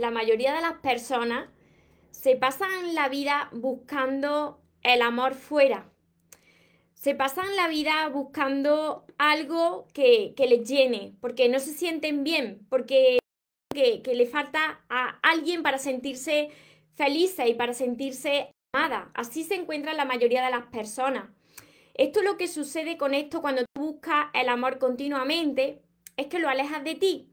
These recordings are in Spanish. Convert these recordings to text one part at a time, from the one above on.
la mayoría de las personas se pasan la vida buscando el amor fuera. Se pasan la vida buscando algo que, que les llene, porque no se sienten bien, porque que, le falta a alguien para sentirse felices y para sentirse amada. Así se encuentra la mayoría de las personas. Esto es lo que sucede con esto cuando tú buscas el amor continuamente, es que lo alejas de ti.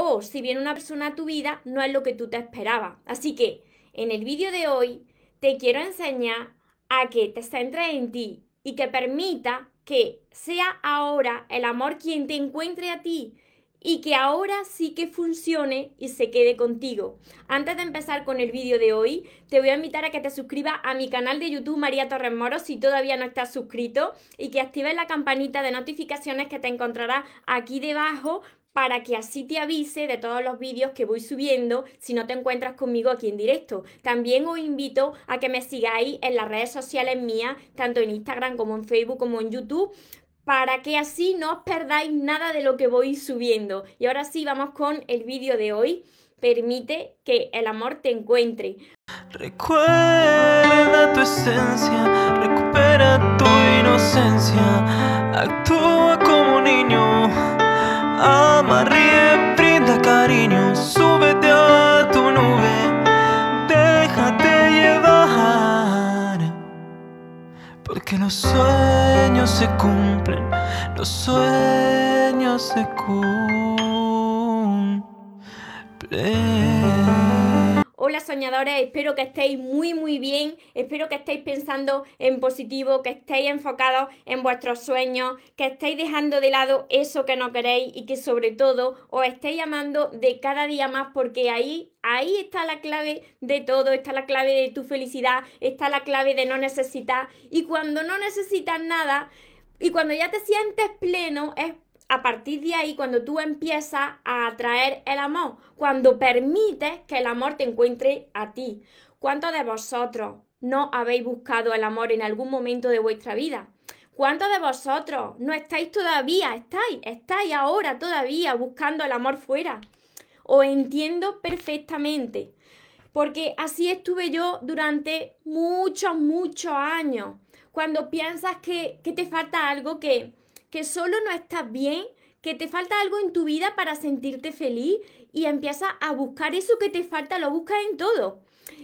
O si viene una persona a tu vida, no es lo que tú te esperabas. Así que en el vídeo de hoy te quiero enseñar a que te centres en ti y que permita que sea ahora el amor quien te encuentre a ti y que ahora sí que funcione y se quede contigo. Antes de empezar con el vídeo de hoy, te voy a invitar a que te suscribas a mi canal de YouTube María Torres Moro si todavía no estás suscrito y que actives la campanita de notificaciones que te encontrarás aquí debajo para que así te avise de todos los vídeos que voy subiendo si no te encuentras conmigo aquí en directo. También os invito a que me sigáis en las redes sociales mías, tanto en Instagram como en Facebook como en YouTube, para que así no os perdáis nada de lo que voy subiendo. Y ahora sí, vamos con el vídeo de hoy. Permite que el amor te encuentre. Recuerda tu esencia, recupera tu inocencia, actúa como niño, los sueños se cumplen. Hola soñadores, espero que estéis muy muy bien, espero que estéis pensando en positivo, que estéis enfocados en vuestros sueños, que estéis dejando de lado eso que no queréis y que sobre todo os estéis amando de cada día más porque ahí ahí está la clave de todo, está la clave de tu felicidad, está la clave de no necesitar y cuando no necesitas nada y cuando ya te sientes pleno es a partir de ahí cuando tú empiezas a atraer el amor, cuando permites que el amor te encuentre a ti. ¿Cuántos de vosotros no habéis buscado el amor en algún momento de vuestra vida? ¿Cuántos de vosotros no estáis todavía, estáis, estáis ahora todavía buscando el amor fuera? Os entiendo perfectamente, porque así estuve yo durante muchos, muchos años. Cuando piensas que, te falta algo, que, que solo no estás bien, que te falta algo en tu vida para sentirte feliz y empiezas a buscar eso que te falta, lo buscas en todo.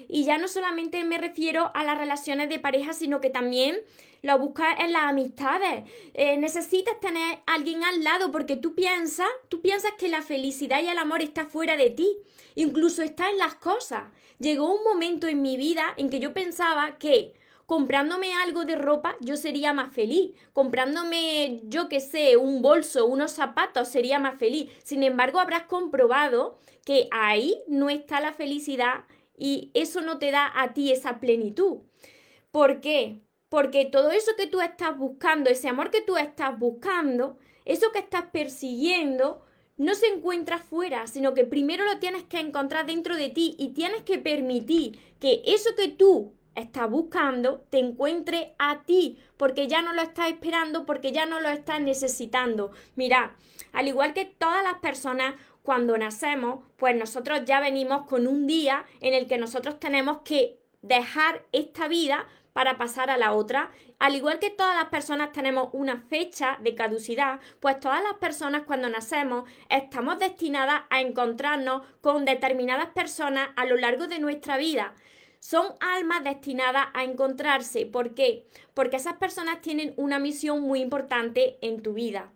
Y ya no solamente me refiero a las relaciones de pareja, sino que también lo buscas en las amistades. Eh, necesitas tener alguien al lado porque tú piensas, tú piensas que la felicidad y el amor está fuera de ti. Incluso está en las cosas. Llegó un momento en mi vida en que yo pensaba que comprándome algo de ropa yo sería más feliz. Comprándome, yo qué sé, un bolso, unos zapatos sería más feliz. Sin embargo, habrás comprobado que ahí no está la felicidad y eso no te da a ti esa plenitud. ¿Por qué? Porque todo eso que tú estás buscando, ese amor que tú estás buscando, eso que estás persiguiendo, no se encuentra fuera, sino que primero lo tienes que encontrar dentro de ti y tienes que permitir que eso que tú estás buscando te encuentre a ti, porque ya no lo estás esperando, porque ya no lo estás necesitando. Mira, al igual que todas las personas, cuando nacemos, pues nosotros ya venimos con un día en el que nosotros tenemos que dejar esta vida para pasar a la otra. Al igual que todas las personas tenemos una fecha de caducidad, pues todas las personas cuando nacemos estamos destinadas a encontrarnos con determinadas personas a lo largo de nuestra vida son almas destinadas a encontrarse. ¿Por qué? Porque esas personas tienen una misión muy importante en tu vida.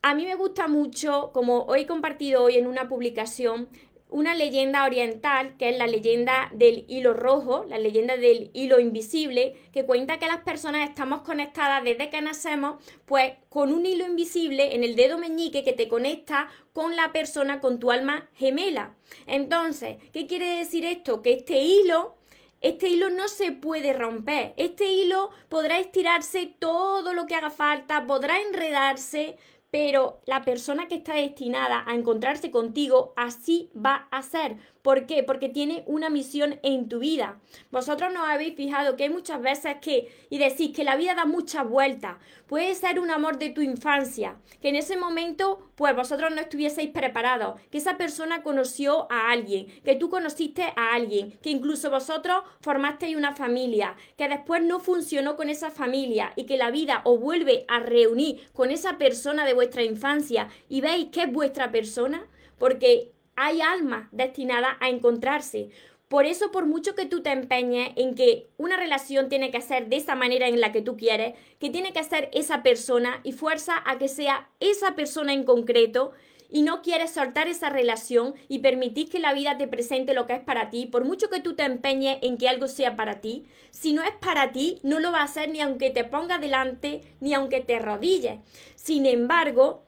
A mí me gusta mucho, como hoy he compartido hoy en una publicación, una leyenda oriental, que es la leyenda del hilo rojo, la leyenda del hilo invisible, que cuenta que las personas estamos conectadas desde que nacemos, pues con un hilo invisible en el dedo meñique que te conecta con la persona, con tu alma gemela. Entonces, ¿qué quiere decir esto? Que este hilo este hilo no se puede romper. Este hilo podrá estirarse todo lo que haga falta, podrá enredarse, pero la persona que está destinada a encontrarse contigo así va a ser. ¿Por qué? Porque tiene una misión en tu vida. Vosotros no habéis fijado que hay muchas veces que, y decís que la vida da muchas vueltas. Puede ser un amor de tu infancia, que en ese momento, pues vosotros no estuvieseis preparados, que esa persona conoció a alguien, que tú conociste a alguien, que incluso vosotros formasteis una familia, que después no funcionó con esa familia y que la vida os vuelve a reunir con esa persona de vuestra infancia y veis que es vuestra persona, porque hay almas destinadas a encontrarse. Por eso, por mucho que tú te empeñes en que una relación tiene que ser de esa manera en la que tú quieres, que tiene que ser esa persona y fuerza a que sea esa persona en concreto, y no quieres soltar esa relación y permitir que la vida te presente lo que es para ti, por mucho que tú te empeñes en que algo sea para ti, si no es para ti, no lo va a hacer ni aunque te ponga delante, ni aunque te rodilles. Sin embargo,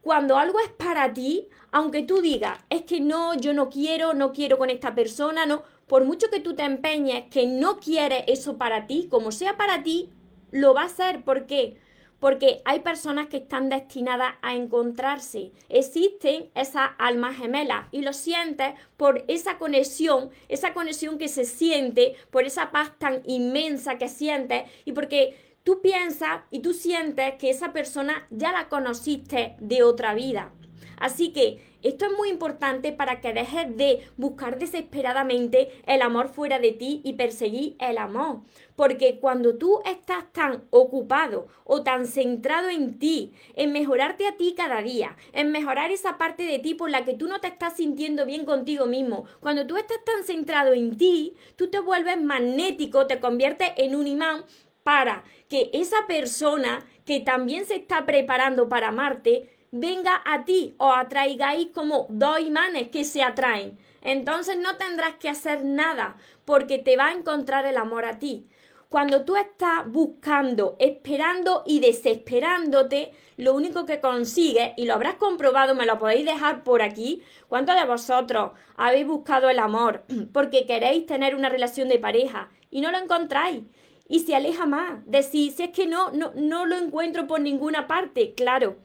cuando algo es para ti, aunque tú digas, es que no, yo no quiero, no quiero con esta persona, no, por mucho que tú te empeñes que no quieres eso para ti, como sea para ti, lo va a hacer. ¿Por qué? Porque hay personas que están destinadas a encontrarse. Existen esas almas gemelas y lo sientes por esa conexión, esa conexión que se siente, por esa paz tan inmensa que sientes y porque tú piensas y tú sientes que esa persona ya la conociste de otra vida. Así que esto es muy importante para que dejes de buscar desesperadamente el amor fuera de ti y perseguir el amor. Porque cuando tú estás tan ocupado o tan centrado en ti, en mejorarte a ti cada día, en mejorar esa parte de ti por la que tú no te estás sintiendo bien contigo mismo, cuando tú estás tan centrado en ti, tú te vuelves magnético, te conviertes en un imán para que esa persona que también se está preparando para amarte venga a ti o atraigáis como dos imanes que se atraen. Entonces no tendrás que hacer nada porque te va a encontrar el amor a ti. Cuando tú estás buscando, esperando y desesperándote, lo único que consigues, y lo habrás comprobado, me lo podéis dejar por aquí, ¿cuántos de vosotros habéis buscado el amor porque queréis tener una relación de pareja y no lo encontráis? y se aleja más. Decir, si es que no, no, no lo encuentro por ninguna parte, claro.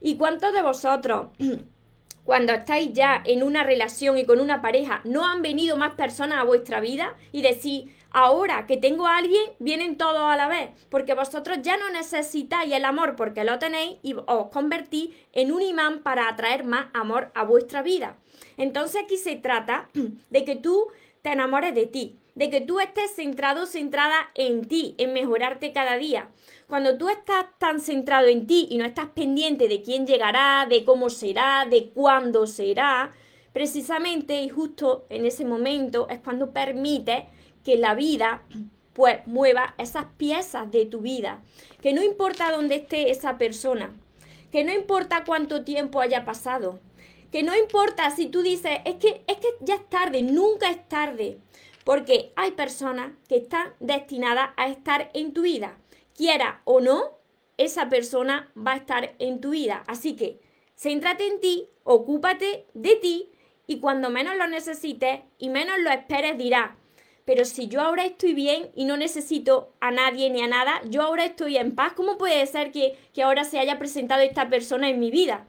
¿Y cuántos de vosotros, cuando estáis ya en una relación y con una pareja, no han venido más personas a vuestra vida y decir, ahora que tengo a alguien, vienen todos a la vez? Porque vosotros ya no necesitáis el amor porque lo tenéis y os convertís en un imán para atraer más amor a vuestra vida. Entonces aquí se trata de que tú te enamores de ti, de que tú estés centrado, centrada en ti, en mejorarte cada día. Cuando tú estás tan centrado en ti y no estás pendiente de quién llegará, de cómo será, de cuándo será, precisamente y justo en ese momento es cuando permite que la vida pues mueva esas piezas de tu vida. Que no importa dónde esté esa persona, que no importa cuánto tiempo haya pasado, que no importa si tú dices, es que, es que ya es tarde, nunca es tarde. Porque hay personas que están destinadas a estar en tu vida. Quiera o no, esa persona va a estar en tu vida. Así que céntrate en ti, ocúpate de ti y cuando menos lo necesites y menos lo esperes dirás, pero si yo ahora estoy bien y no necesito a nadie ni a nada, yo ahora estoy en paz, ¿cómo puede ser que, que ahora se haya presentado esta persona en mi vida?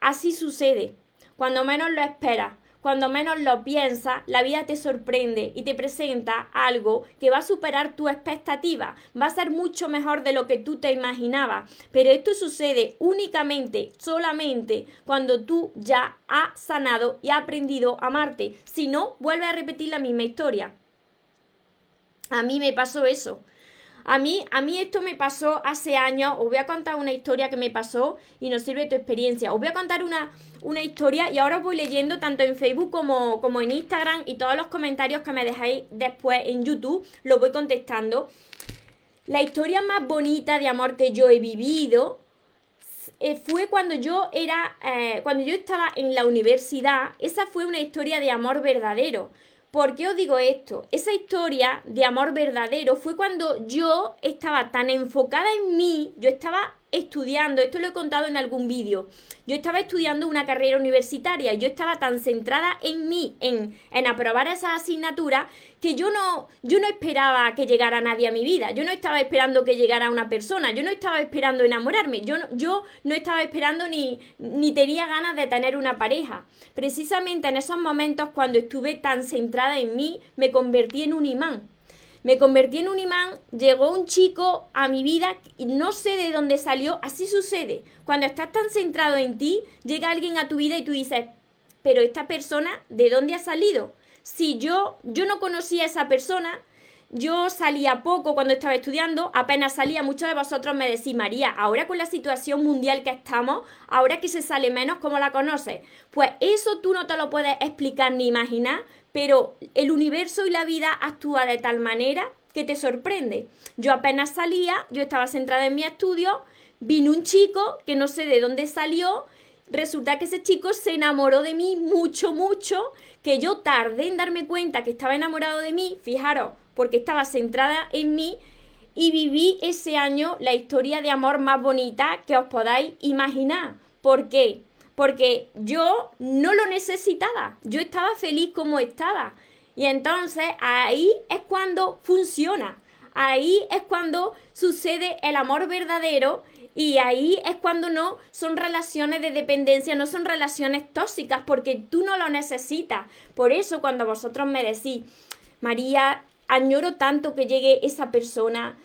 Así sucede, cuando menos lo esperas. Cuando menos lo piensas, la vida te sorprende y te presenta algo que va a superar tu expectativa, va a ser mucho mejor de lo que tú te imaginabas. Pero esto sucede únicamente, solamente cuando tú ya has sanado y has aprendido a amarte. Si no, vuelve a repetir la misma historia. A mí me pasó eso. A mí, a mí esto me pasó hace años. Os voy a contar una historia que me pasó y nos sirve tu experiencia. Os voy a contar una, una historia y ahora os voy leyendo tanto en Facebook como, como en Instagram y todos los comentarios que me dejáis después en YouTube los voy contestando. La historia más bonita de amor que yo he vivido eh, fue cuando yo era, eh, cuando yo estaba en la universidad. Esa fue una historia de amor verdadero. ¿Por qué os digo esto? Esa historia de amor verdadero fue cuando yo estaba tan enfocada en mí, yo estaba estudiando, esto lo he contado en algún vídeo, yo estaba estudiando una carrera universitaria, yo estaba tan centrada en mí, en, en aprobar esa asignatura, que yo no, yo no esperaba que llegara nadie a mi vida, yo no estaba esperando que llegara una persona, yo no estaba esperando enamorarme, yo no, yo no estaba esperando ni, ni tenía ganas de tener una pareja. Precisamente en esos momentos cuando estuve tan centrada en mí, me convertí en un imán. Me convertí en un imán, llegó un chico a mi vida y no sé de dónde salió, así sucede. Cuando estás tan centrado en ti, llega alguien a tu vida y tú dices, pero esta persona, ¿de dónde ha salido? Si yo, yo no conocía a esa persona, yo salía poco cuando estaba estudiando, apenas salía, muchos de vosotros me decís, María, ahora con la situación mundial que estamos, ahora que se sale menos, ¿cómo la conoces? Pues eso tú no te lo puedes explicar ni imaginar, pero el universo y la vida actúa de tal manera que te sorprende. Yo apenas salía, yo estaba centrada en mi estudio, vino un chico que no sé de dónde salió, resulta que ese chico se enamoró de mí mucho, mucho, que yo tardé en darme cuenta que estaba enamorado de mí, fijaros, porque estaba centrada en mí y viví ese año la historia de amor más bonita que os podáis imaginar. ¿Por qué? Porque yo no lo necesitaba, yo estaba feliz como estaba. Y entonces ahí es cuando funciona, ahí es cuando sucede el amor verdadero y ahí es cuando no son relaciones de dependencia, no son relaciones tóxicas, porque tú no lo necesitas. Por eso cuando vosotros me decís, María, añoro tanto que llegue esa persona,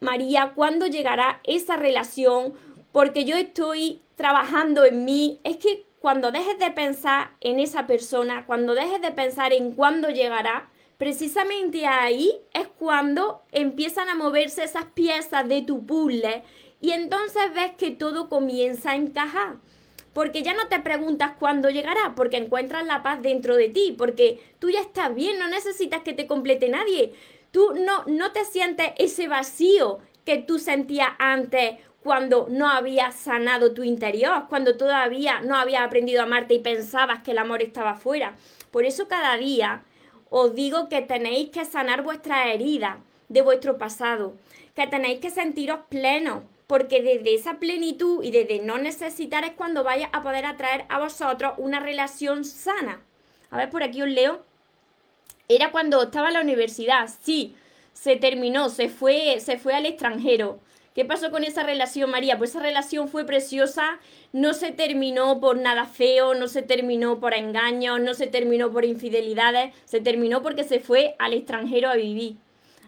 María, ¿cuándo llegará esa relación? Porque yo estoy trabajando en mí. Es que cuando dejes de pensar en esa persona, cuando dejes de pensar en cuándo llegará, precisamente ahí es cuando empiezan a moverse esas piezas de tu puzzle y entonces ves que todo comienza a encajar. Porque ya no te preguntas cuándo llegará, porque encuentras la paz dentro de ti, porque tú ya estás bien, no necesitas que te complete nadie. Tú no, no te sientes ese vacío que tú sentías antes cuando no habías sanado tu interior, cuando todavía no habías aprendido a amarte y pensabas que el amor estaba fuera. Por eso cada día os digo que tenéis que sanar vuestra herida de vuestro pasado, que tenéis que sentiros plenos, porque desde esa plenitud y desde no necesitar es cuando vaya a poder atraer a vosotros una relación sana. A ver, por aquí os leo. Era cuando estaba en la universidad, sí, se terminó, se fue, se fue al extranjero. ¿Qué pasó con esa relación, María? Pues esa relación fue preciosa, no se terminó por nada feo, no se terminó por engaños, no se terminó por infidelidades, se terminó porque se fue al extranjero a vivir.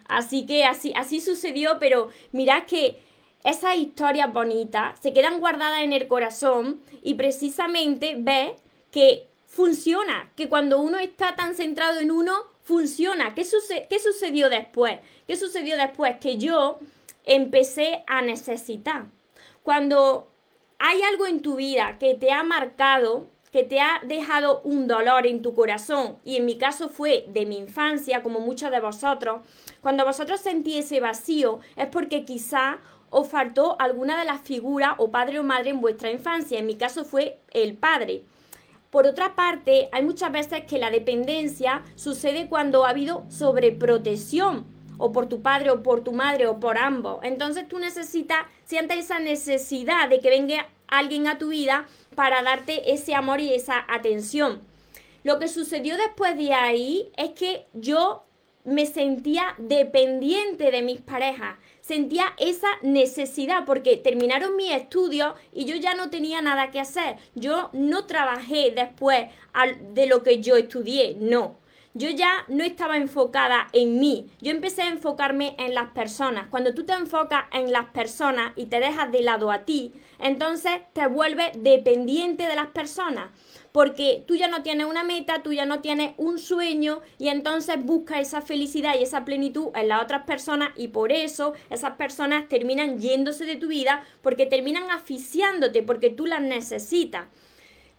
Así que así, así sucedió, pero mirad que esas historias bonitas se quedan guardadas en el corazón y precisamente ves que funciona, que cuando uno está tan centrado en uno, funciona. ¿Qué, ¿Qué sucedió después? ¿Qué sucedió después? Que yo empecé a necesitar. Cuando hay algo en tu vida que te ha marcado, que te ha dejado un dolor en tu corazón, y en mi caso fue de mi infancia, como muchos de vosotros, cuando vosotros sentí ese vacío es porque quizá os faltó alguna de las figuras o padre o madre en vuestra infancia. En mi caso fue el padre. Por otra parte, hay muchas veces que la dependencia sucede cuando ha habido sobreprotección, o por tu padre, o por tu madre, o por ambos. Entonces tú necesitas, sientes esa necesidad de que venga alguien a tu vida para darte ese amor y esa atención. Lo que sucedió después de ahí es que yo me sentía dependiente de mis parejas sentía esa necesidad porque terminaron mis estudios y yo ya no tenía nada que hacer. Yo no trabajé después de lo que yo estudié, no. Yo ya no estaba enfocada en mí, yo empecé a enfocarme en las personas. Cuando tú te enfocas en las personas y te dejas de lado a ti, entonces te vuelves dependiente de las personas porque tú ya no tienes una meta, tú ya no tienes un sueño y entonces buscas esa felicidad y esa plenitud en las otras personas y por eso esas personas terminan yéndose de tu vida porque terminan asfixiándote porque tú las necesitas.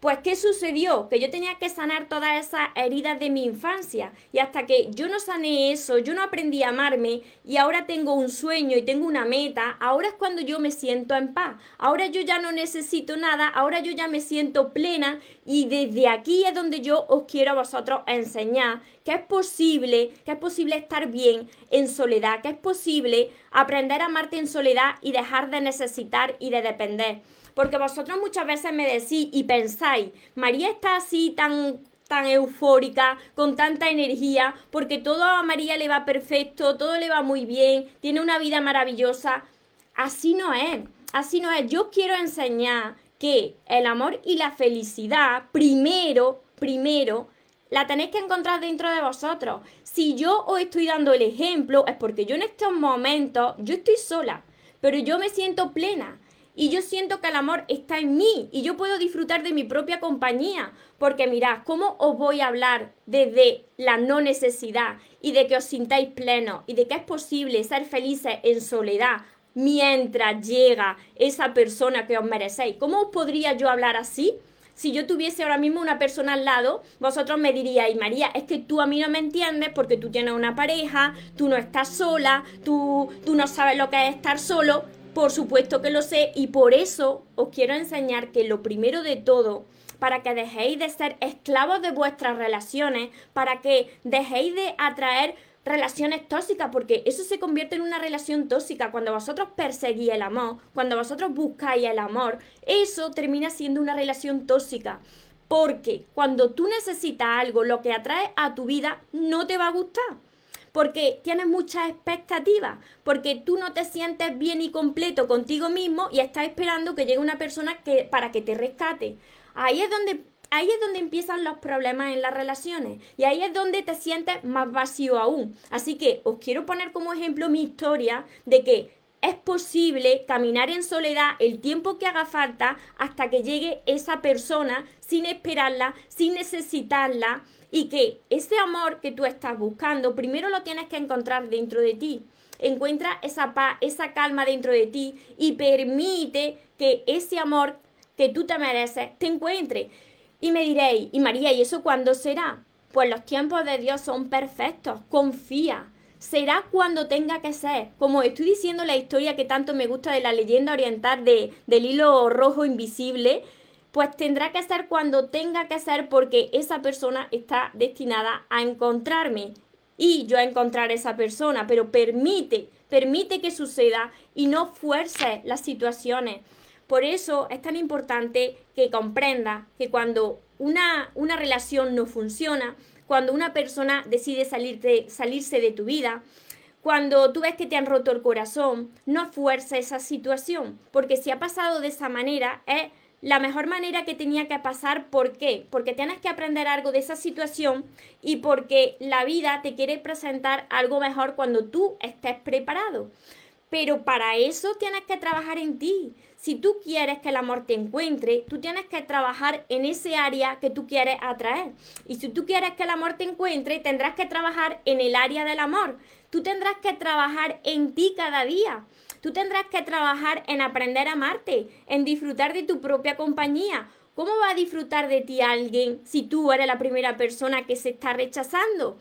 Pues, ¿qué sucedió? Que yo tenía que sanar todas esas heridas de mi infancia. Y hasta que yo no sané eso, yo no aprendí a amarme y ahora tengo un sueño y tengo una meta, ahora es cuando yo me siento en paz. Ahora yo ya no necesito nada, ahora yo ya me siento plena y desde aquí es donde yo os quiero a vosotros enseñar que es posible, que es posible estar bien en soledad, que es posible aprender a amarte en soledad y dejar de necesitar y de depender. Porque vosotros muchas veces me decís y pensáis, María está así tan tan eufórica, con tanta energía, porque todo a María le va perfecto, todo le va muy bien, tiene una vida maravillosa. Así no es, así no es. Yo quiero enseñar que el amor y la felicidad, primero, primero, la tenéis que encontrar dentro de vosotros. Si yo os estoy dando el ejemplo, es porque yo en estos momentos, yo estoy sola, pero yo me siento plena y yo siento que el amor está en mí y yo puedo disfrutar de mi propia compañía. Porque mirad, ¿cómo os voy a hablar desde la no necesidad y de que os sintáis plenos y de que es posible ser felices en soledad mientras llega esa persona que os merecéis? ¿Cómo os podría yo hablar así? si yo tuviese ahora mismo una persona al lado, vosotros me diríais, María, es que tú a mí no me entiendes porque tú tienes una pareja, tú no estás sola, tú, tú no sabes lo que es estar solo. Por supuesto que lo sé y por eso os quiero enseñar que lo primero de todo, para que dejéis de ser esclavos de vuestras relaciones, para que dejéis de atraer relaciones tóxicas, porque eso se convierte en una relación tóxica. Cuando vosotros perseguís el amor, cuando vosotros buscáis el amor, eso termina siendo una relación tóxica. Porque cuando tú necesitas algo, lo que atrae a tu vida no te va a gustar porque tienes muchas expectativas, porque tú no te sientes bien y completo contigo mismo y estás esperando que llegue una persona que, para que te rescate. Ahí es donde ahí es donde empiezan los problemas en las relaciones y ahí es donde te sientes más vacío aún. Así que os quiero poner como ejemplo mi historia de que es posible caminar en soledad el tiempo que haga falta hasta que llegue esa persona sin esperarla, sin necesitarla y que ese amor que tú estás buscando, primero lo tienes que encontrar dentro de ti. Encuentra esa paz, esa calma dentro de ti y permite que ese amor que tú te mereces te encuentre. Y me diréis, y María, ¿y eso cuándo será? Pues los tiempos de Dios son perfectos, confía. Será cuando tenga que ser. Como estoy diciendo la historia que tanto me gusta de la leyenda oriental de, del hilo rojo invisible, pues tendrá que ser cuando tenga que ser porque esa persona está destinada a encontrarme y yo a encontrar a esa persona, pero permite, permite que suceda y no fuerce las situaciones. Por eso es tan importante que comprenda que cuando una, una relación no funciona, cuando una persona decide salirse de tu vida, cuando tú ves que te han roto el corazón, no fuerza esa situación, porque si ha pasado de esa manera es la mejor manera que tenía que pasar. ¿Por qué? Porque tienes que aprender algo de esa situación y porque la vida te quiere presentar algo mejor cuando tú estés preparado. Pero para eso tienes que trabajar en ti. Si tú quieres que el amor te encuentre, tú tienes que trabajar en ese área que tú quieres atraer. Y si tú quieres que el amor te encuentre, tendrás que trabajar en el área del amor. Tú tendrás que trabajar en ti cada día. Tú tendrás que trabajar en aprender a amarte, en disfrutar de tu propia compañía. ¿Cómo va a disfrutar de ti alguien si tú eres la primera persona que se está rechazando?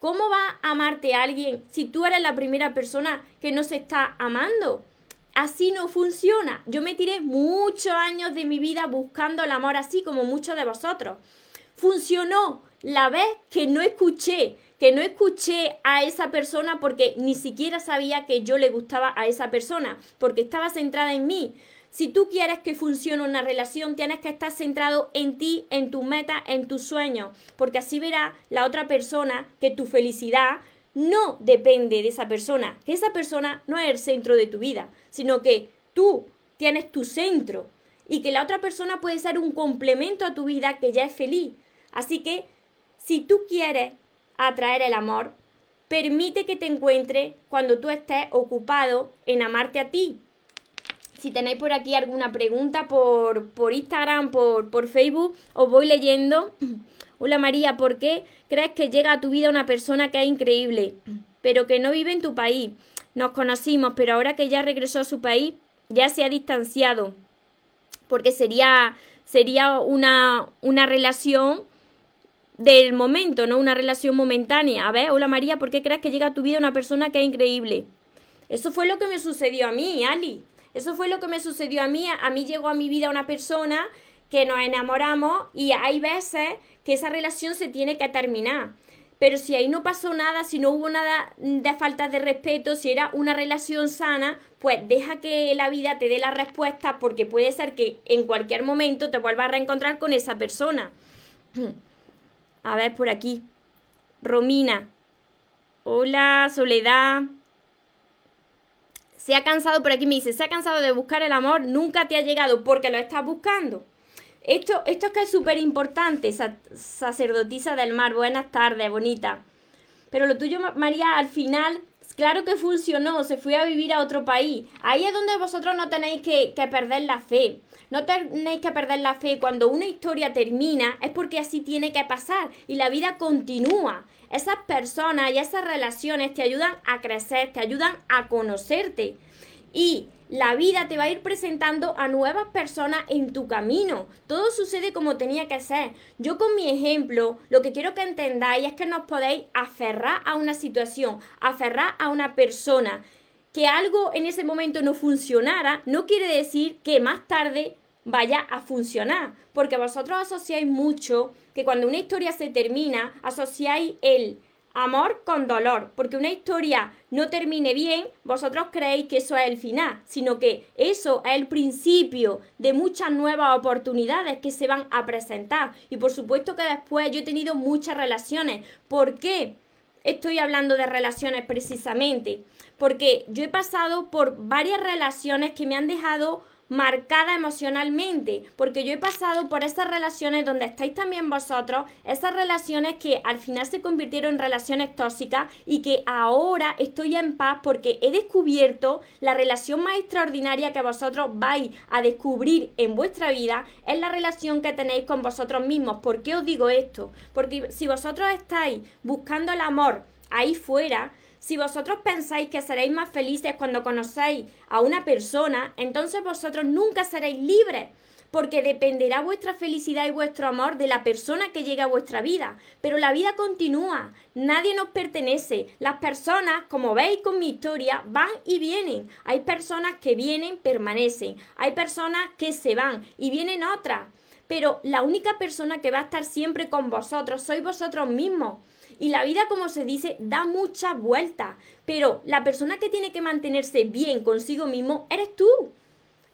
¿Cómo va a amarte alguien si tú eres la primera persona que no se está amando? Así no funciona. Yo me tiré muchos años de mi vida buscando el amor así como muchos de vosotros. Funcionó la vez que no escuché que no escuché a esa persona porque ni siquiera sabía que yo le gustaba a esa persona, porque estaba centrada en mí. Si tú quieres que funcione una relación, tienes que estar centrado en ti, en tu meta, en tus sueños, porque así verá la otra persona que tu felicidad no depende de esa persona, que esa persona no es el centro de tu vida, sino que tú tienes tu centro y que la otra persona puede ser un complemento a tu vida que ya es feliz. Así que si tú quieres atraer el amor, permite que te encuentre cuando tú estés ocupado en amarte a ti. Si tenéis por aquí alguna pregunta por, por Instagram, por, por Facebook, os voy leyendo. Hola María, ¿por qué crees que llega a tu vida una persona que es increíble, pero que no vive en tu país? Nos conocimos, pero ahora que ya regresó a su país, ya se ha distanciado. Porque sería sería una, una relación del momento, ¿no? Una relación momentánea. A ver, hola María, ¿por qué crees que llega a tu vida una persona que es increíble? Eso fue lo que me sucedió a mí, Ali. Eso fue lo que me sucedió a mí. A mí llegó a mi vida una persona que nos enamoramos y hay veces que esa relación se tiene que terminar. Pero si ahí no pasó nada, si no hubo nada de falta de respeto, si era una relación sana, pues deja que la vida te dé la respuesta porque puede ser que en cualquier momento te vuelvas a reencontrar con esa persona. A ver, por aquí. Romina. Hola, Soledad. Se ha cansado, por aquí me dice, se ha cansado de buscar el amor, nunca te ha llegado porque lo estás buscando. Esto, esto es que es súper importante, sacerdotisa del mar. Buenas tardes, bonita. Pero lo tuyo, María, al final, claro que funcionó, se fue a vivir a otro país. Ahí es donde vosotros no tenéis que, que perder la fe. No tenéis que perder la fe. Cuando una historia termina, es porque así tiene que pasar y la vida continúa. Esas personas y esas relaciones te ayudan a crecer, te ayudan a conocerte. Y la vida te va a ir presentando a nuevas personas en tu camino. Todo sucede como tenía que ser. Yo con mi ejemplo, lo que quiero que entendáis es que nos podéis aferrar a una situación, aferrar a una persona. Que algo en ese momento no funcionara, no quiere decir que más tarde vaya a funcionar. Porque vosotros asociáis mucho que cuando una historia se termina, asociáis el amor con dolor, porque una historia no termine bien, vosotros creéis que eso es el final, sino que eso es el principio de muchas nuevas oportunidades que se van a presentar. Y por supuesto que después yo he tenido muchas relaciones. ¿Por qué? Estoy hablando de relaciones precisamente, porque yo he pasado por varias relaciones que me han dejado marcada emocionalmente, porque yo he pasado por esas relaciones donde estáis también vosotros, esas relaciones que al final se convirtieron en relaciones tóxicas y que ahora estoy en paz porque he descubierto la relación más extraordinaria que vosotros vais a descubrir en vuestra vida, es la relación que tenéis con vosotros mismos. ¿Por qué os digo esto? Porque si vosotros estáis buscando el amor ahí fuera, si vosotros pensáis que seréis más felices cuando conocéis a una persona, entonces vosotros nunca seréis libres, porque dependerá vuestra felicidad y vuestro amor de la persona que llegue a vuestra vida. Pero la vida continúa, nadie nos pertenece. Las personas, como veis con mi historia, van y vienen. Hay personas que vienen, permanecen. Hay personas que se van y vienen otras. Pero la única persona que va a estar siempre con vosotros sois vosotros mismos. Y la vida, como se dice, da muchas vueltas. Pero la persona que tiene que mantenerse bien consigo mismo eres tú.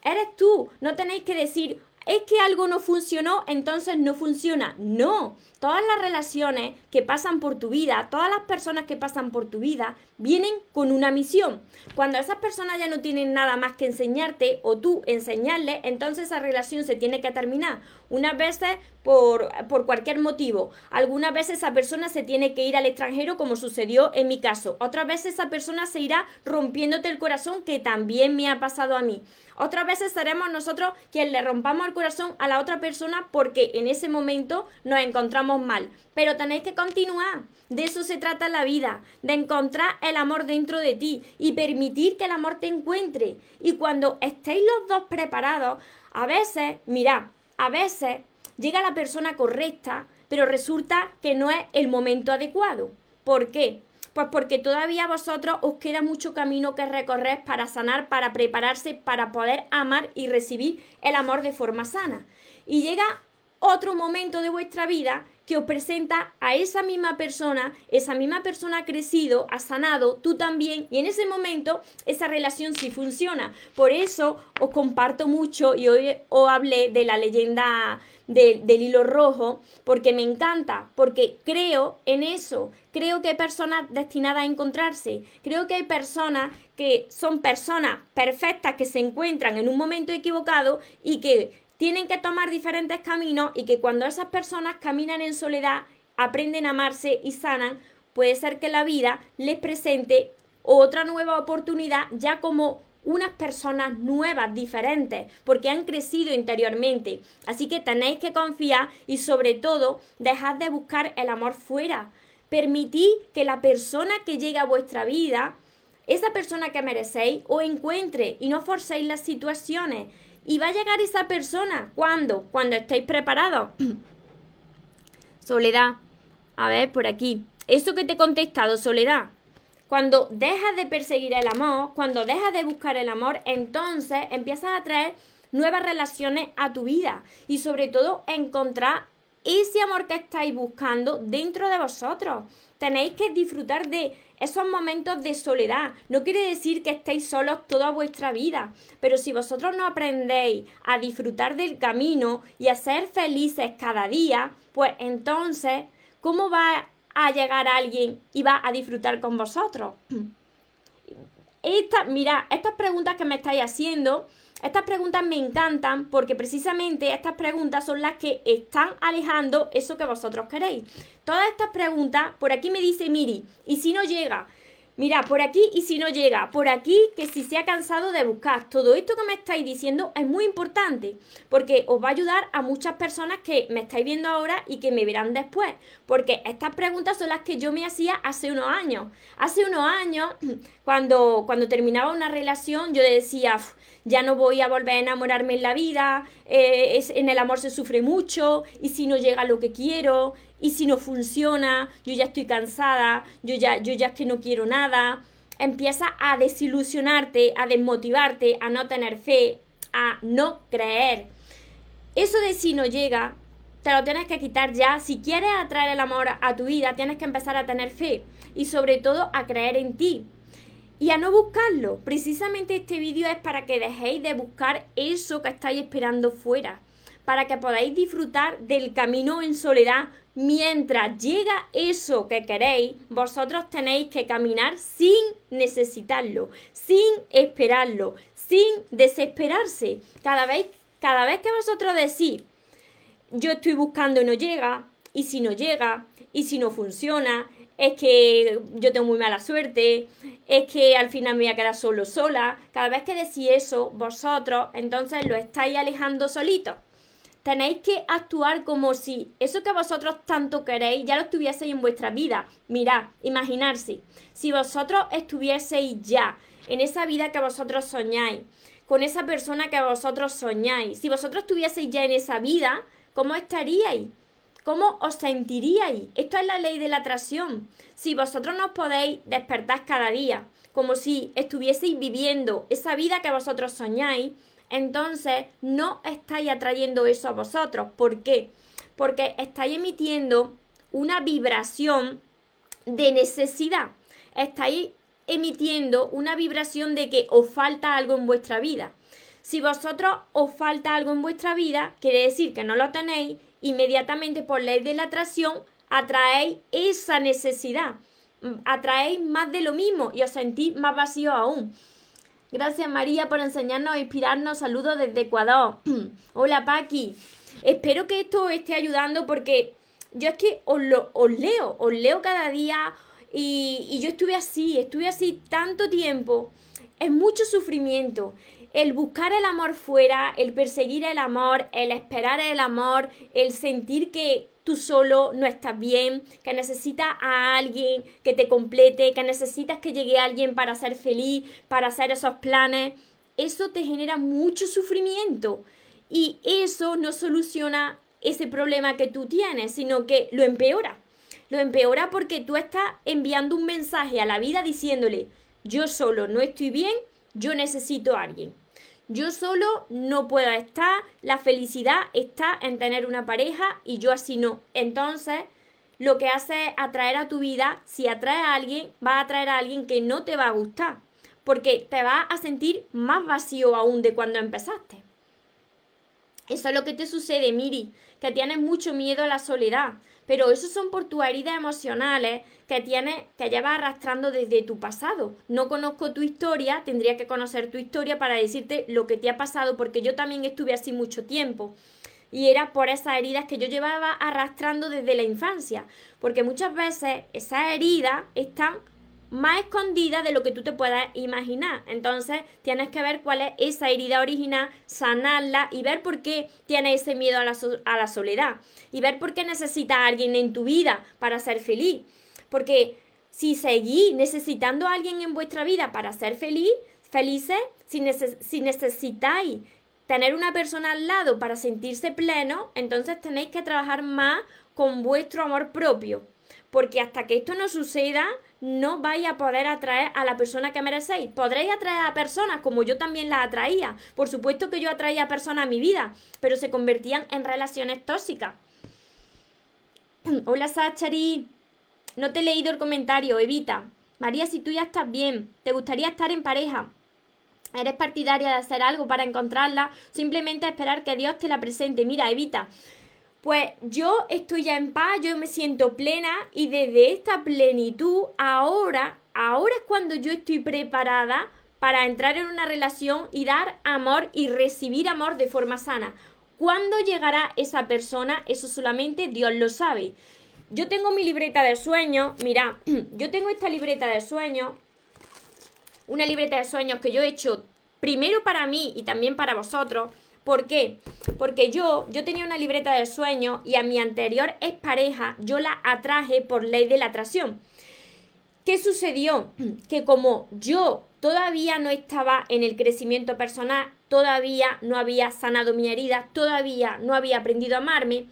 Eres tú. No tenéis que decir, es que algo no funcionó, entonces no funciona. No, todas las relaciones que pasan por tu vida, todas las personas que pasan por tu vida, vienen con una misión. Cuando esas personas ya no tienen nada más que enseñarte o tú enseñarles, entonces esa relación se tiene que terminar. Unas veces por, por cualquier motivo. Algunas veces esa persona se tiene que ir al extranjero como sucedió en mi caso. Otras veces esa persona se irá rompiéndote el corazón que también me ha pasado a mí. Otras veces seremos nosotros quien le rompamos el corazón a la otra persona porque en ese momento nos encontramos mal. Pero tenéis que continuar. De eso se trata la vida, de encontrar el amor dentro de ti y permitir que el amor te encuentre. Y cuando estéis los dos preparados, a veces, mirad, a veces llega la persona correcta, pero resulta que no es el momento adecuado. ¿Por qué? Pues porque todavía vosotros os queda mucho camino que recorrer para sanar, para prepararse, para poder amar y recibir el amor de forma sana. Y llega otro momento de vuestra vida os presenta a esa misma persona, esa misma persona ha crecido, ha sanado, tú también, y en ese momento esa relación sí funciona. Por eso os comparto mucho y hoy os hablé de la leyenda del hilo rojo, porque me encanta, porque creo en eso, creo que hay personas destinadas a encontrarse, creo que hay personas que son personas perfectas que se encuentran en un momento equivocado y que tienen que tomar diferentes caminos y que cuando esas personas caminan en soledad, aprenden a amarse y sanan, puede ser que la vida les presente otra nueva oportunidad ya como unas personas nuevas, diferentes, porque han crecido interiormente. Así que tenéis que confiar y sobre todo dejad de buscar el amor fuera. Permitid que la persona que llegue a vuestra vida, esa persona que merecéis, os encuentre y no forcéis las situaciones. Y va a llegar esa persona. ¿Cuándo? Cuando estéis preparados. Soledad. A ver, por aquí. Eso que te he contestado, Soledad. Cuando dejas de perseguir el amor, cuando dejas de buscar el amor, entonces empiezas a traer nuevas relaciones a tu vida y sobre todo encontrar ese amor que estáis buscando dentro de vosotros. Tenéis que disfrutar de esos momentos de soledad. No quiere decir que estéis solos toda vuestra vida, pero si vosotros no aprendéis a disfrutar del camino y a ser felices cada día, pues entonces, ¿cómo va a llegar alguien y va a disfrutar con vosotros? Esta, mira, estas preguntas que me estáis haciendo, estas preguntas me encantan porque precisamente estas preguntas son las que están alejando eso que vosotros queréis. Todas estas preguntas, por aquí me dice Miri, ¿y si no llega? Mira, por aquí y si no llega, por aquí que si se ha cansado de buscar. Todo esto que me estáis diciendo es muy importante porque os va a ayudar a muchas personas que me estáis viendo ahora y que me verán después. Porque estas preguntas son las que yo me hacía hace unos años. Hace unos años, cuando, cuando terminaba una relación, yo decía, ya no voy a volver a enamorarme en la vida, eh, es, en el amor se sufre mucho, y si no llega lo que quiero, y si no funciona, yo ya estoy cansada, yo ya, yo ya es que no quiero nada. Empieza a desilusionarte, a desmotivarte, a no tener fe, a no creer. Eso de si no llega, te lo tienes que quitar ya. Si quieres atraer el amor a tu vida, tienes que empezar a tener fe y sobre todo a creer en ti y a no buscarlo. Precisamente este vídeo es para que dejéis de buscar eso que estáis esperando fuera, para que podáis disfrutar del camino en soledad. Mientras llega eso que queréis, vosotros tenéis que caminar sin necesitarlo, sin esperarlo, sin desesperarse. Cada vez, cada vez que vosotros decís, yo estoy buscando y no llega, y si no llega, y si no funciona, es que yo tengo muy mala suerte, es que al final me voy a quedar solo sola. Cada vez que decís eso, vosotros entonces lo estáis alejando solito. Tenéis que actuar como si eso que vosotros tanto queréis ya lo estuvieseis en vuestra vida. Mirad, imaginarse, si vosotros estuvieseis ya en esa vida que vosotros soñáis, con esa persona que vosotros soñáis, si vosotros estuvieseis ya en esa vida, ¿cómo estaríais? ¿Cómo os sentiríais? Esto es la ley de la atracción. Si vosotros no podéis despertar cada día, como si estuvieseis viviendo esa vida que vosotros soñáis, entonces no estáis atrayendo eso a vosotros. ¿Por qué? Porque estáis emitiendo una vibración de necesidad. Estáis emitiendo una vibración de que os falta algo en vuestra vida. Si vosotros os falta algo en vuestra vida, quiere decir que no lo tenéis inmediatamente por ley de la atracción atraéis esa necesidad, mm, atraéis más de lo mismo y os sentís más vacío aún. Gracias María por enseñarnos a inspirarnos. Saludos desde Ecuador. Hola Paqui. Espero que esto os esté ayudando porque yo es que os, lo, os leo, os leo cada día y, y yo estuve así, estuve así tanto tiempo. Es mucho sufrimiento el buscar el amor fuera, el perseguir el amor, el esperar el amor, el sentir que tú solo no estás bien, que necesitas a alguien que te complete, que necesitas que llegue alguien para ser feliz, para hacer esos planes, eso te genera mucho sufrimiento y eso no soluciona ese problema que tú tienes, sino que lo empeora. Lo empeora porque tú estás enviando un mensaje a la vida diciéndole, yo solo no estoy bien, yo necesito a alguien. Yo solo no puedo estar, la felicidad está en tener una pareja y yo así no. Entonces, lo que hace es atraer a tu vida, si atrae a alguien, va a atraer a alguien que no te va a gustar, porque te va a sentir más vacío aún de cuando empezaste. Eso es lo que te sucede, Miri, que tienes mucho miedo a la soledad, pero eso son por tus heridas emocionales que tienes, que llevas arrastrando desde tu pasado. No conozco tu historia, tendría que conocer tu historia para decirte lo que te ha pasado, porque yo también estuve así mucho tiempo. Y era por esas heridas que yo llevaba arrastrando desde la infancia. Porque muchas veces esas heridas están más escondida de lo que tú te puedas imaginar. Entonces tienes que ver cuál es esa herida original, sanarla y ver por qué tienes ese miedo a la, a la soledad. Y ver por qué necesitas a alguien en tu vida para ser feliz. Porque si seguís necesitando a alguien en vuestra vida para ser feliz, felices, si, si necesitáis tener una persona al lado para sentirse pleno, entonces tenéis que trabajar más con vuestro amor propio. Porque hasta que esto no suceda, no vais a poder atraer a la persona que merecéis. Podréis atraer a personas como yo también las atraía. Por supuesto que yo atraía a personas a mi vida, pero se convertían en relaciones tóxicas. Hola Sachari. No te he leído el comentario, Evita. María, si tú ya estás bien, ¿te gustaría estar en pareja? ¿Eres partidaria de hacer algo para encontrarla? Simplemente esperar que Dios te la presente. Mira, Evita, pues yo estoy ya en paz, yo me siento plena y desde esta plenitud, ahora, ahora es cuando yo estoy preparada para entrar en una relación y dar amor y recibir amor de forma sana. ¿Cuándo llegará esa persona? Eso solamente Dios lo sabe. Yo tengo mi libreta de sueños, mira, yo tengo esta libreta de sueños, una libreta de sueños que yo he hecho primero para mí y también para vosotros. ¿Por qué? Porque yo, yo tenía una libreta de sueños y a mi anterior expareja yo la atraje por ley de la atracción. ¿Qué sucedió? Que como yo todavía no estaba en el crecimiento personal, todavía no había sanado mi herida, todavía no había aprendido a amarme,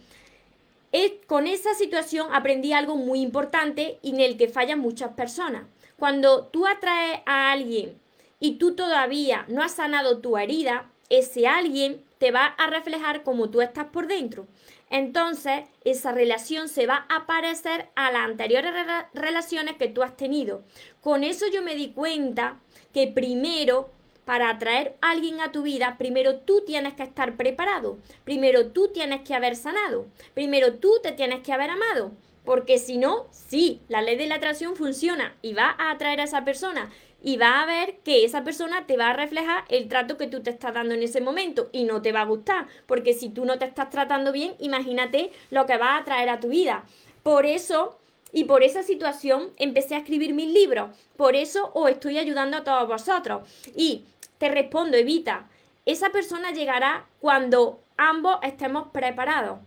con esa situación aprendí algo muy importante y en el que fallan muchas personas. Cuando tú atraes a alguien y tú todavía no has sanado tu herida, ese alguien te va a reflejar como tú estás por dentro. Entonces, esa relación se va a parecer a las anteriores relaciones que tú has tenido. Con eso yo me di cuenta que primero para atraer a alguien a tu vida, primero tú tienes que estar preparado, primero tú tienes que haber sanado, primero tú te tienes que haber amado, porque si no, sí, la ley de la atracción funciona y va a atraer a esa persona y va a ver que esa persona te va a reflejar el trato que tú te estás dando en ese momento y no te va a gustar, porque si tú no te estás tratando bien, imagínate lo que va a atraer a tu vida. Por eso y por esa situación empecé a escribir mis libros. Por eso os estoy ayudando a todos vosotros. Y te respondo, Evita, esa persona llegará cuando ambos estemos preparados.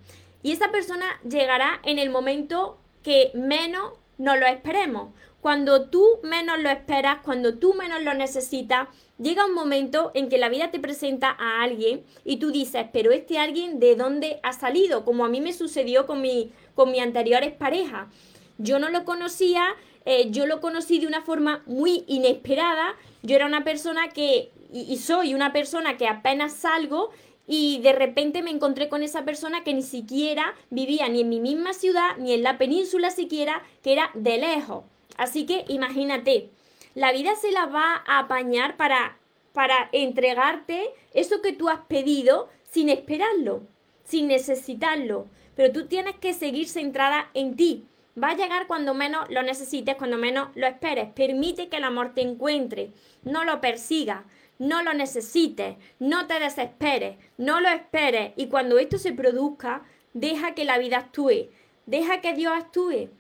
Y esa persona llegará en el momento que menos nos lo esperemos. Cuando tú menos lo esperas, cuando tú menos lo necesitas, llega un momento en que la vida te presenta a alguien y tú dices, pero este alguien de dónde ha salido, como a mí me sucedió con mi, con mi anteriores parejas. Yo no lo conocía, eh, yo lo conocí de una forma muy inesperada. Yo era una persona que y, soy una persona que apenas salgo y de repente me encontré con esa persona que ni siquiera vivía ni en mi misma ciudad, ni en la península siquiera, que era de lejos. Así que imagínate, la vida se la va a apañar para, para entregarte eso que tú has pedido sin esperarlo, sin necesitarlo. Pero tú tienes que seguir centrada en ti. Va a llegar cuando menos lo necesites, cuando menos lo esperes. Permite que el amor te encuentre, no lo persiga no lo necesites, no te desesperes, no lo esperes y cuando esto se produzca, deja que la vida actúe, deja que Dios actúe.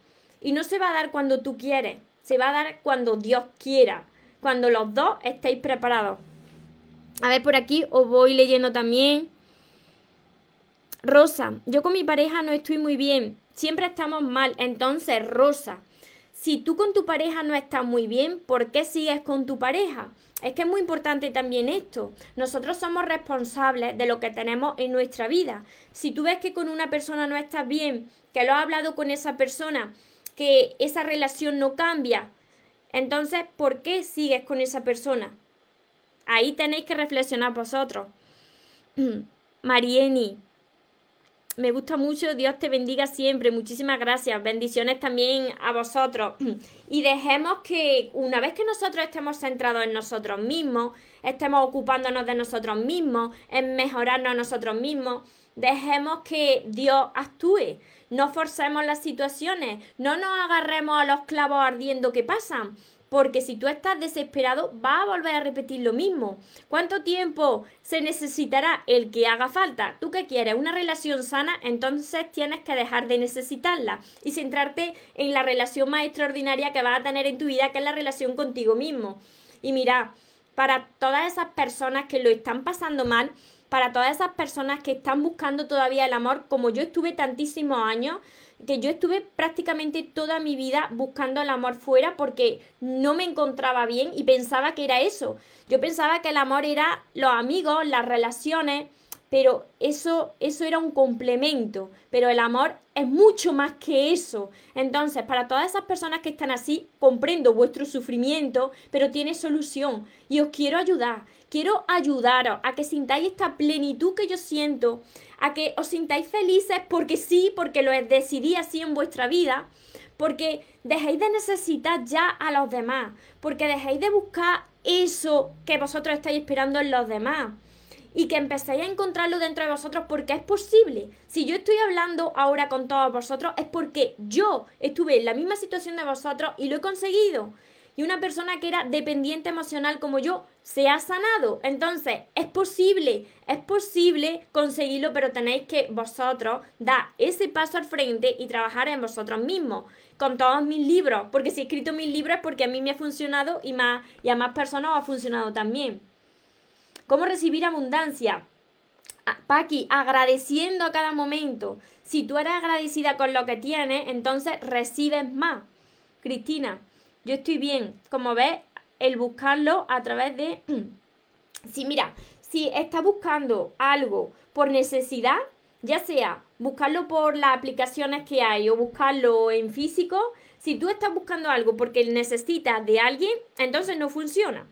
Y no se va a dar cuando tú quieres, se va a dar cuando Dios quiera, cuando los dos estéis preparados. A ver, por aquí os voy leyendo también. Rosa, yo con mi pareja no estoy muy bien, siempre estamos mal. Entonces, Rosa, si tú con tu pareja no estás muy bien, ¿por qué sigues con tu pareja? Es que es muy importante también esto. Nosotros somos responsables de lo que tenemos en nuestra vida. Si tú ves que con una persona no estás bien, que lo has hablado con esa persona, que esa relación no cambia, entonces, ¿por qué sigues con esa persona? Ahí tenéis que reflexionar vosotros. Marieni, me gusta mucho, Dios te bendiga siempre, muchísimas gracias, bendiciones también a vosotros. Y dejemos que una vez que nosotros estemos centrados en nosotros mismos, estemos ocupándonos de nosotros mismos, en mejorarnos a nosotros mismos, dejemos que Dios actúe, no forcemos las situaciones, no nos agarremos a los clavos ardiendo que pasan, porque si tú estás desesperado, va a volver a repetir lo mismo. ¿Cuánto tiempo se necesitará el que haga falta? ¿Tú qué quieres? ¿Una relación sana? Entonces tienes que dejar de necesitarla y centrarte en la relación más extraordinaria que vas a tener en tu vida, que es la relación contigo mismo. Y mira, para todas esas personas que lo están pasando mal, para todas esas personas que están buscando todavía el amor, como yo estuve tantísimos años, que yo estuve prácticamente toda mi vida buscando el amor fuera porque no me encontraba bien y pensaba que era eso. Yo pensaba que el amor era los amigos, las relaciones, pero eso, eso era un complemento. Pero el amor es mucho más que eso. Entonces, para todas esas personas que están así, comprendo vuestro sufrimiento, pero tiene solución. Y os quiero ayudar. Quiero ayudaros a que sintáis esta plenitud que yo siento, a que os sintáis felices porque sí, porque lo decidí así en vuestra vida, porque dejéis de necesitar ya a los demás, porque dejéis de buscar eso que vosotros estáis esperando en los demás y que empecéis a encontrarlo dentro de vosotros porque es posible. Si yo estoy hablando ahora con todos vosotros es porque yo estuve en la misma situación de vosotros y lo he conseguido. Y una persona que era dependiente emocional como yo se ha sanado. Entonces, es posible, es posible conseguirlo, pero tenéis que vosotros dar ese paso al frente y trabajar en vosotros mismos, con todos mis libros, porque si he escrito mis libros es porque a mí me ha funcionado y, más, y a más personas ha funcionado también. ¿Cómo recibir abundancia? Ah, Paqui, agradeciendo a cada momento. Si tú eres agradecida con lo que tienes, entonces recibes más. Cristina, yo estoy bien. Como ves, el buscarlo a través de... Sí, mira, si estás buscando algo por necesidad, ya sea buscarlo por las aplicaciones que hay o buscarlo en físico, si tú estás buscando algo porque necesitas de alguien, entonces no funciona.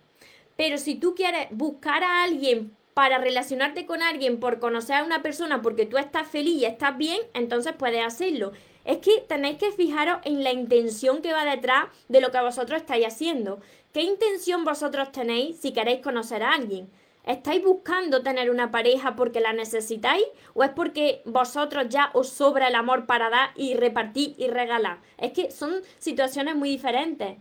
Pero si tú quieres buscar a alguien para relacionarte con alguien, por conocer a una persona, porque tú estás feliz y estás bien, entonces puedes hacerlo. Es que tenéis que fijaros en la intención que va detrás de lo que vosotros estáis haciendo. ¿Qué intención vosotros tenéis si queréis conocer a alguien? ¿Estáis buscando tener una pareja porque la necesitáis o es porque vosotros ya os sobra el amor para dar y repartir y regalar? Es que son situaciones muy diferentes.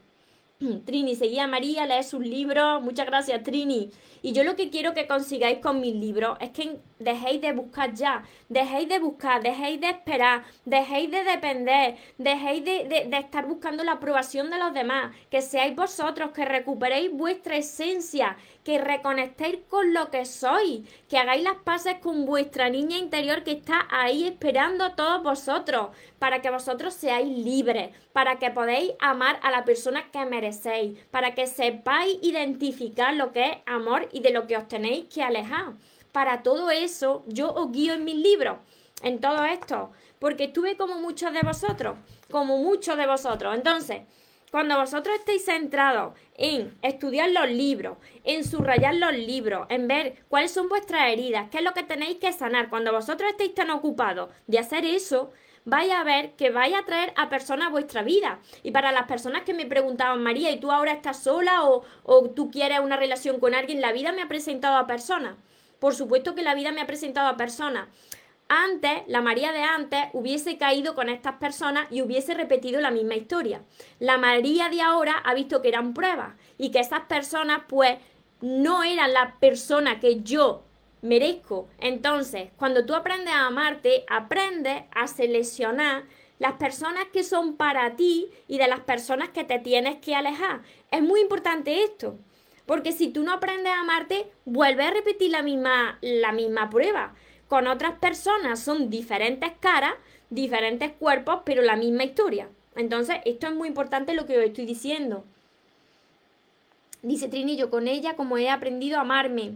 Trini, seguía a María, lees sus libros. Muchas gracias, Trini. Y yo lo que quiero que consigáis con mis libros es que dejéis de buscar ya, dejéis de buscar, dejéis de esperar, dejéis de depender, dejéis de, de, estar buscando la aprobación de los demás, que seáis vosotros, que recuperéis vuestra esencia, que reconectéis con lo que sois, que hagáis las paces con vuestra niña interior que está ahí esperando a todos vosotros, para que vosotros seáis libres, para que podáis amar a la persona que merecéis, para que sepáis identificar lo que es amor y de lo que os tenéis que alejar. Para todo eso yo os guío en mis libros, en todo esto, porque estuve como muchos de vosotros, como muchos de vosotros. Entonces, cuando vosotros estéis centrados en estudiar los libros, en subrayar los libros, en ver cuáles son vuestras heridas, qué es lo que tenéis que sanar, cuando vosotros estéis tan ocupados de hacer eso, vaya a ver que vaya a traer a personas a vuestra vida. Y para las personas que me preguntaban, María, ¿y tú ahora estás sola o, o tú quieres una relación con alguien? La vida me ha presentado a personas. Por supuesto que la vida me ha presentado a personas. Antes, la María de antes hubiese caído con estas personas y hubiese repetido la misma historia. La María de ahora ha visto que eran pruebas y que esas personas pues no eran la persona que yo merezco. Entonces, cuando tú aprendes a amarte, aprendes a seleccionar las personas que son para ti y de las personas que te tienes que alejar. Es muy importante esto, porque si tú no aprendes a amarte, vuelves a repetir la misma, la misma prueba. Con otras personas son diferentes caras, diferentes cuerpos, pero la misma historia. Entonces, esto es muy importante lo que os estoy diciendo. Dice Trini, yo con ella como he aprendido a amarme.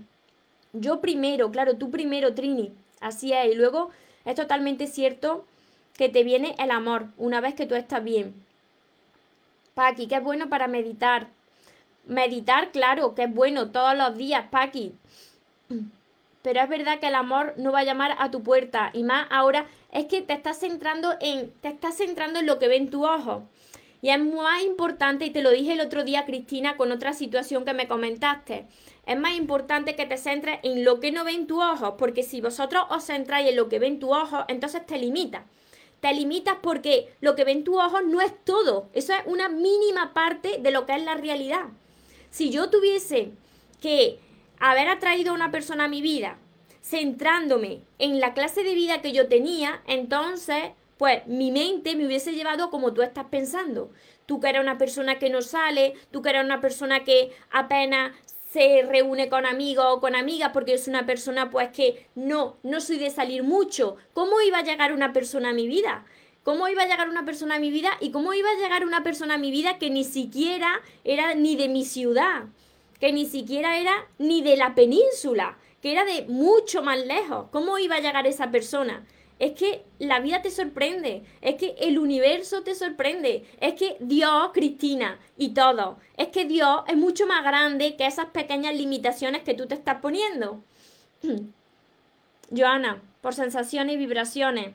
Yo primero, claro, tú primero, Trini. Así es. Y luego es totalmente cierto que te viene el amor una vez que tú estás bien. Paqui, que es bueno para meditar. Meditar, claro, que es bueno todos los días, Paqui. Pero es verdad que el amor no va a llamar a tu puerta. Y más ahora es que te estás centrando en, te estás centrando en lo que ven tu ojo. Y es más importante, y te lo dije el otro día, Cristina, con otra situación que me comentaste. Es más importante que te centres en lo que no ven tus ojos, porque si vosotros os centráis en lo que ven tus ojos, entonces te limitas. Te limitas porque lo que ven tus ojos no es todo. Eso es una mínima parte de lo que es la realidad. Si yo tuviese que haber atraído a una persona a mi vida centrándome en la clase de vida que yo tenía, entonces, pues mi mente me hubiese llevado como tú estás pensando. Tú que eres una persona que no sale, tú que eres una persona que apenas se reúne con amigos o con amigas porque es una persona pues que no, no soy de salir mucho. ¿Cómo iba a llegar una persona a mi vida? ¿Cómo iba a llegar una persona a mi vida? ¿Y cómo iba a llegar una persona a mi vida que ni siquiera era ni de mi ciudad? Que ni siquiera era ni de la península, que era de mucho más lejos. ¿Cómo iba a llegar esa persona? Es que la vida te sorprende, es que el universo te sorprende, es que Dios, Cristina, y todo, es que Dios es mucho más grande que esas pequeñas limitaciones que tú te estás poniendo. Joana, por sensaciones y vibraciones.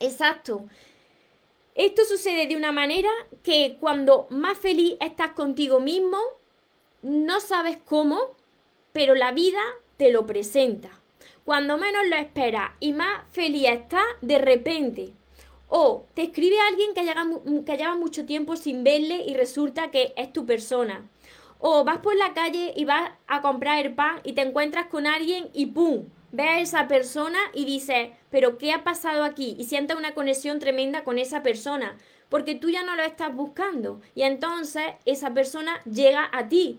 Exacto. Esto sucede de una manera que cuando más feliz estás contigo mismo, no sabes cómo, pero la vida te lo presenta. Cuando menos lo esperas y más feliz estás, de repente. O te escribe alguien que lleva, mucho tiempo sin verle y resulta que es tu persona. O vas por la calle y vas a comprar el pan y te encuentras con alguien y ¡pum! Ve a esa persona y dices, pero ¿qué ha pasado aquí? Y sientes una conexión tremenda con esa persona, porque tú ya no lo estás buscando. Y entonces esa persona llega a ti.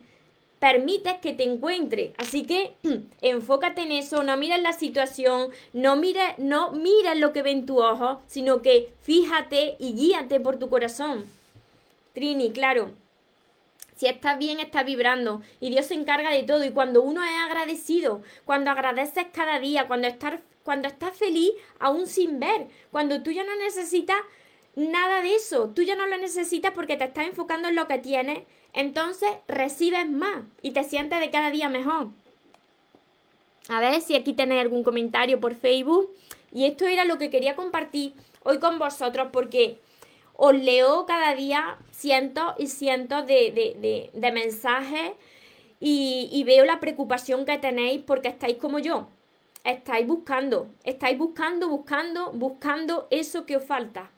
Permites que te encuentre. Así que enfócate en eso, no mires la situación, no mires, no lo que ven tu ojo, sino que fíjate y guíate por tu corazón. Trini, claro, si estás bien, estás vibrando. Y Dios se encarga de todo. Y cuando uno es agradecido, cuando agradeces cada día, cuando estás, cuando estás feliz, aún sin ver, cuando tú ya no necesitas nada de eso, tú ya no lo necesitas porque te estás enfocando en lo que tienes, entonces recibes más y te sientes de cada día mejor. A ver si aquí tenéis algún comentario por Facebook. Y esto era lo que quería compartir hoy con vosotros porque os leo cada día cientos y cientos de, mensajes y, y veo la preocupación que tenéis porque estáis como yo. Estáis buscando, estáis buscando, buscando, buscando eso que os falta.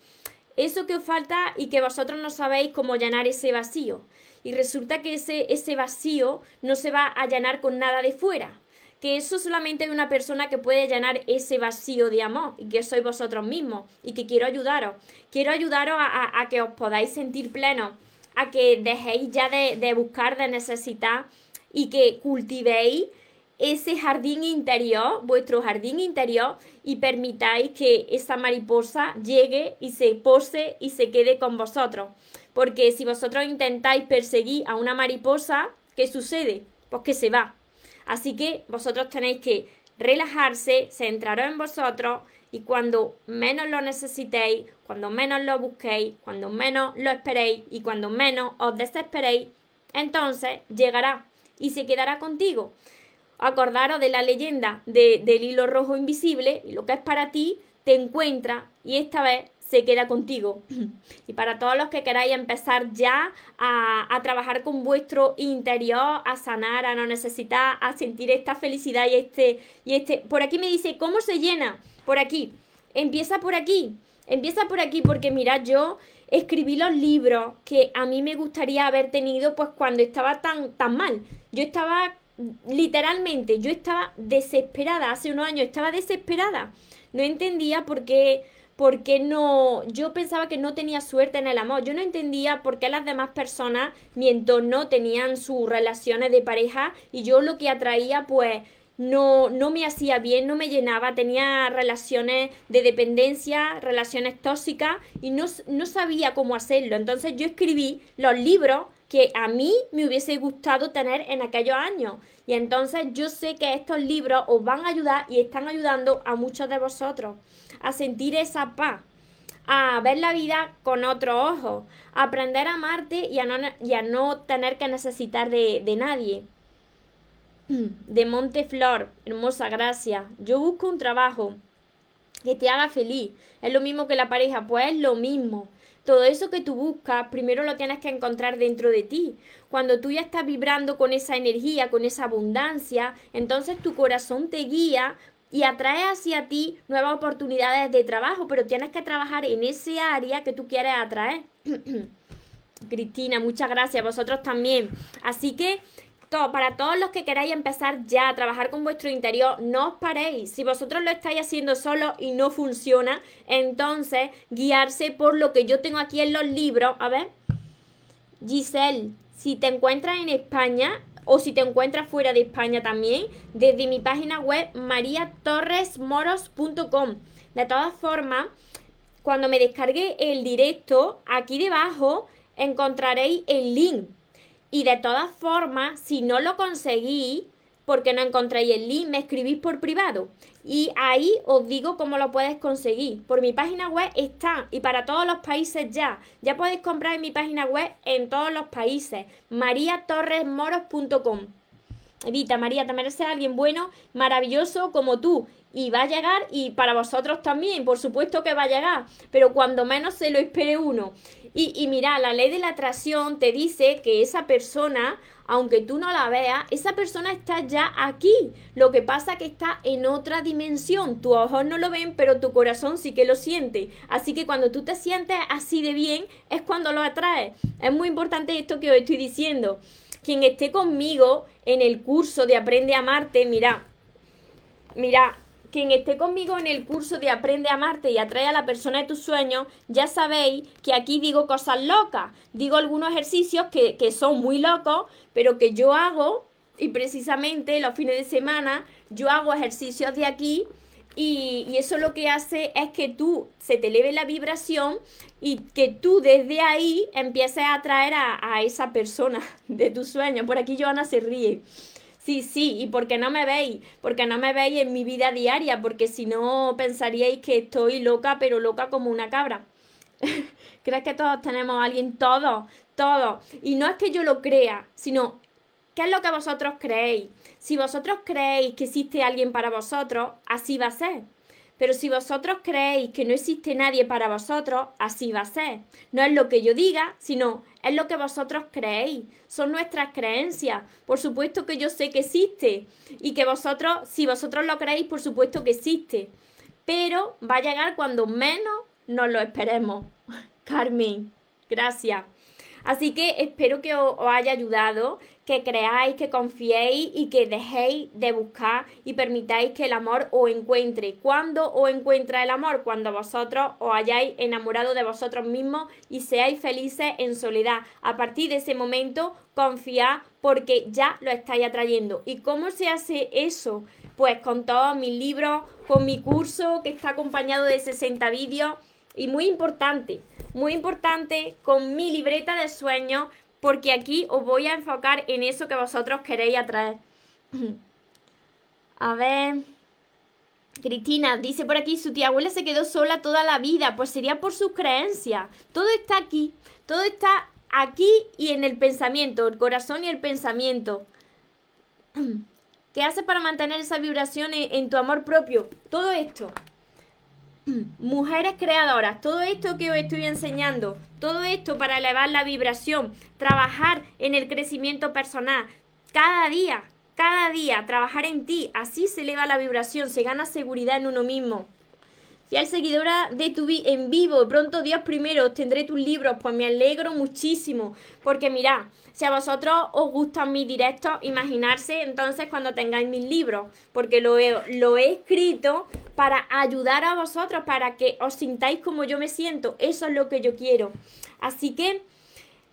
Eso que os falta y que vosotros no sabéis cómo llenar ese vacío. Y resulta que ese, ese vacío no se va a llenar con nada de fuera que eso solamente hay una persona que puede llenar ese vacío de amor y que sois vosotros mismos y que quiero ayudaros. Quiero ayudaros a, que os podáis sentir plenos, a que dejéis ya de, de buscar, de necesitar y que cultivéis ese jardín interior, vuestro jardín interior, y permitáis que esa mariposa llegue y se pose y se quede con vosotros. Porque si vosotros intentáis perseguir a una mariposa, ¿qué sucede? Pues que se va. Así que vosotros tenéis que relajarse, centraros en vosotros y cuando menos lo necesitéis, cuando menos lo busquéis, cuando menos lo esperéis y cuando menos os desesperéis, entonces llegará y se quedará contigo. Acordaros de la leyenda del hilo rojo invisible y lo que es para ti te encuentra y esta vez se queda contigo. Y para todos los que queráis empezar ya a, trabajar con vuestro interior, a sanar, a no necesitar, a sentir esta felicidad y este, y este. Por aquí me dice, ¿cómo se llena? Por aquí. Empieza por aquí. Empieza por aquí, porque mira, yo escribí los libros que a mí me gustaría haber tenido pues cuando estaba tan, tan mal. Yo estaba literalmente, yo estaba desesperada, hace unos años estaba desesperada. No entendía por qué porque no, yo pensaba que no tenía suerte en el amor, yo no entendía por qué las demás personas, mi entorno, tenían sus relaciones de pareja y yo lo que atraía pues no, no me hacía bien, no me llenaba, tenía relaciones de dependencia, relaciones tóxicas y no, no sabía cómo hacerlo. Entonces yo escribí los libros que a mí me hubiese gustado tener en aquellos años. Y entonces yo sé que estos libros os van a ayudar y están ayudando a muchos de vosotros a sentir esa paz, a ver la vida con otro ojo, a aprender a amarte y a no, no tener que necesitar de, de nadie. De Monteflor, hermosa gracia. Yo busco un trabajo que te haga feliz. Es lo mismo que la pareja, pues es lo mismo. Todo eso que tú buscas, primero lo tienes que encontrar dentro de ti. Cuando tú ya estás vibrando con esa energía, con esa abundancia, entonces tu corazón te guía y atrae hacia ti nuevas oportunidades de trabajo, pero tienes que trabajar en ese área que tú quieres atraer. Cristina, muchas gracias, vosotros también. Así que para todos los que queráis empezar ya a trabajar con vuestro interior, no os paréis. Si vosotros lo estáis haciendo solo y no funciona, entonces guiarse por lo que yo tengo aquí en los libros. A ver, Giselle, si te encuentras en España, o si te encuentras fuera de España también, desde mi página web mariatorresmoros.com. De todas formas, cuando me descargue el directo, aquí debajo encontraréis el link. Y de todas formas, si no lo conseguís, porque no encontréis el link, me escribís por privado. Y ahí os digo cómo lo puedes conseguir. Por mi página web está y para todos los países ya. Ya podéis comprar en mi página web en todos los países. mariatorresmoros.com. Evita, María, te mereces a alguien bueno, maravilloso como tú. Y va a llegar y para vosotros también, por supuesto que va a llegar. Pero cuando menos se lo espere uno. Y, y mira, la ley de la atracción te dice que esa persona aunque tú no la veas, esa persona está ya aquí. Lo que pasa que está en otra dimensión. Tus ojos no lo ven, pero tu corazón sí que lo siente. Así que cuando tú te sientes así de bien, es cuando lo atraes. Es muy importante esto que os estoy diciendo. Quien esté conmigo en el curso de Aprende a Amarte, mira, mira, quien esté conmigo en el curso de Aprende a amarte y atrae a la persona de tus sueños, ya sabéis que aquí digo cosas locas. Digo algunos ejercicios que, son muy locos, pero que yo hago y precisamente los fines de semana yo hago ejercicios de aquí y, eso lo que hace es que tú se te eleve la vibración y que tú desde ahí empieces a atraer a, a esa persona de tus sueños. Por aquí Joana se ríe. Sí, sí, y porque no me veis, porque no me veis en mi vida diaria, porque si no pensaríais que estoy loca, pero loca como una cabra. ¿Crees que todos tenemos a alguien? Todos, todos. Y no es que yo lo crea, sino ¿qué es lo que vosotros creéis? Si vosotros creéis que existe alguien para vosotros, así va a ser. Pero si vosotros creéis que no existe nadie para vosotros, así va a ser. No es lo que yo diga, sino es lo que vosotros creéis. Son nuestras creencias. Por supuesto que yo sé que existe. Y que vosotros, si vosotros lo creéis, por supuesto que existe. Pero va a llegar cuando menos nos lo esperemos. Carmen, gracias. Así que espero que os, haya ayudado, que creáis, que confiéis y que dejéis de buscar y permitáis que el amor os encuentre. ¿Cuándo os encuentra el amor? Cuando vosotros os hayáis enamorado de vosotros mismos y seáis felices en soledad. A partir de ese momento, confiad porque ya lo estáis atrayendo. ¿Y cómo se hace eso? Pues con todos mis libros, con mi curso que está acompañado de 60 vídeos y muy importante, muy importante con mi libreta de sueños, porque aquí os voy a enfocar en eso que vosotros queréis atraer. A ver. Cristina dice por aquí, su tía abuela se quedó sola toda la vida, pues sería por sus creencias. Todo está aquí, todo está aquí y en el pensamiento, el corazón y el pensamiento. ¿Qué haces para mantener esa vibración en tu amor propio? Todo esto. Mujeres creadoras, todo esto que os estoy enseñando, todo esto para elevar la vibración, trabajar en el crecimiento personal, cada día, cada día, trabajar en ti, así se eleva la vibración, se gana seguridad en uno mismo. Fiel seguidora de tu vi en vivo, pronto Dios primero, tendré tus libros, pues me alegro muchísimo, porque mirad, si a vosotros os gustan mis directos, imaginarse entonces cuando tengáis mis libros, porque lo he, lo he escrito para ayudar a vosotros, para que os sintáis como yo me siento. Eso es lo que yo quiero. Así que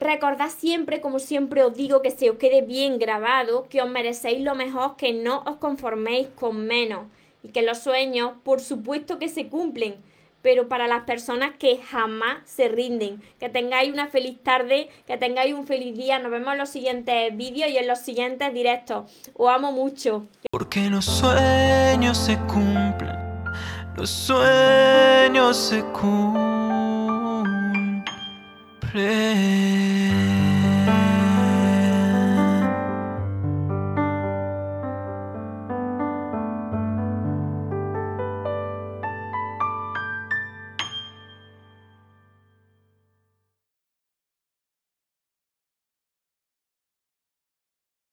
recordad siempre, como siempre os digo, que se os quede bien grabado, que os merecéis lo mejor, que no os conforméis con menos y que los sueños, por supuesto que se cumplen pero para las personas que jamás se rinden. Que tengáis una feliz tarde, que tengáis un feliz día. Nos vemos en los siguientes vídeos y en los siguientes directos. Os amo mucho. Porque los sueños se cumplen, los sueños se cumplen.